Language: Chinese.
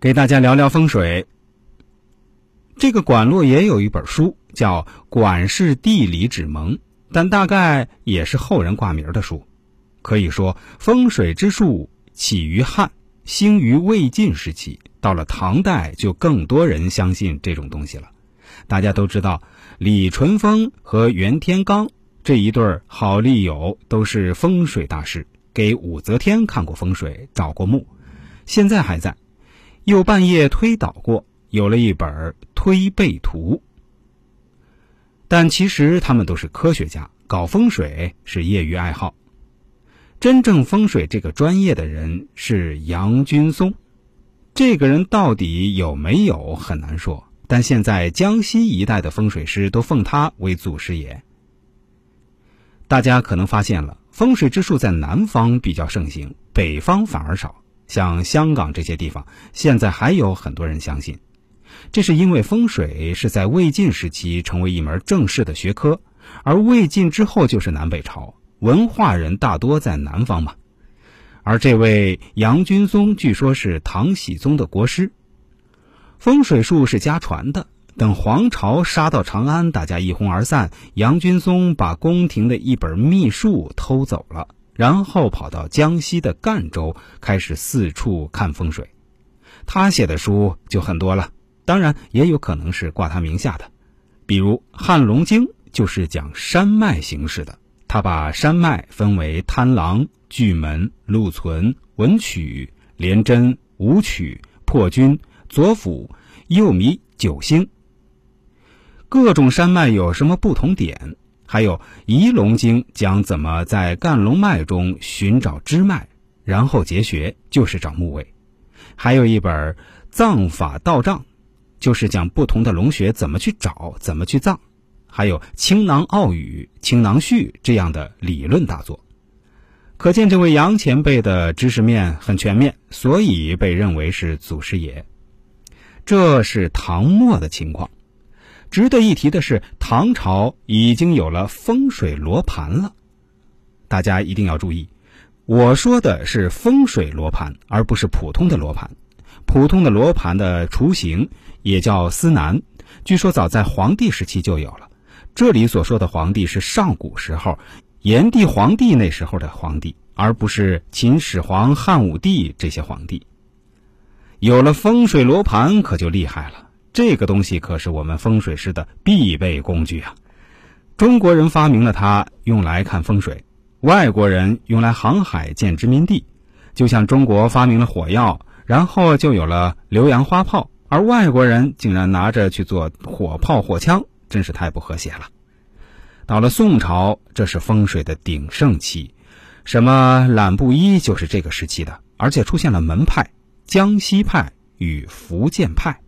给大家聊聊风水。这个管路也有一本书叫《管氏地理指盟》，但大概也是后人挂名的书。可以说，风水之术起于汉，兴于魏晋时期，到了唐代就更多人相信这种东西了。大家都知道，李淳风和袁天罡这一对好利友都是风水大师，给武则天看过风水，找过墓，现在还在。又半夜推导过，有了一本《推背图》。但其实他们都是科学家，搞风水是业余爱好。真正风水这个专业的人是杨君松，这个人到底有没有很难说。但现在江西一带的风水师都奉他为祖师爷。大家可能发现了，风水之术在南方比较盛行，北方反而少。像香港这些地方，现在还有很多人相信，这是因为风水是在魏晋时期成为一门正式的学科，而魏晋之后就是南北朝，文化人大多在南方嘛。而这位杨君松据说是唐僖宗的国师，风水术是家传的。等黄巢杀到长安，大家一哄而散，杨君松把宫廷的一本秘术偷走了。然后跑到江西的赣州，开始四处看风水。他写的书就很多了，当然也有可能是挂他名下的。比如《汉龙经》就是讲山脉形势的，他把山脉分为贪狼、巨门、禄存、文曲、廉贞、武曲、破军、左辅、右弥九星。各种山脉有什么不同点？还有《仪龙经》讲怎么在干龙脉中寻找支脉，然后结穴，就是找墓位。还有一本《藏法道藏》，就是讲不同的龙穴怎么去找，怎么去葬。还有《青囊奥语》《青囊序》这样的理论大作。可见这位杨前辈的知识面很全面，所以被认为是祖师爷。这是唐末的情况。值得一提的是，唐朝已经有了风水罗盘了。大家一定要注意，我说的是风水罗盘，而不是普通的罗盘。普通的罗盘的雏形也叫司南，据说早在黄帝时期就有了。这里所说的黄帝是上古时候，炎帝、黄帝那时候的皇帝，而不是秦始皇、汉武帝这些皇帝。有了风水罗盘，可就厉害了。这个东西可是我们风水师的必备工具啊！中国人发明了它，用来看风水；外国人用来航海建殖民地。就像中国发明了火药，然后就有了浏阳花炮，而外国人竟然拿着去做火炮、火枪，真是太不和谐了。到了宋朝，这是风水的鼎盛期，什么懒布衣就是这个时期的，而且出现了门派——江西派与福建派。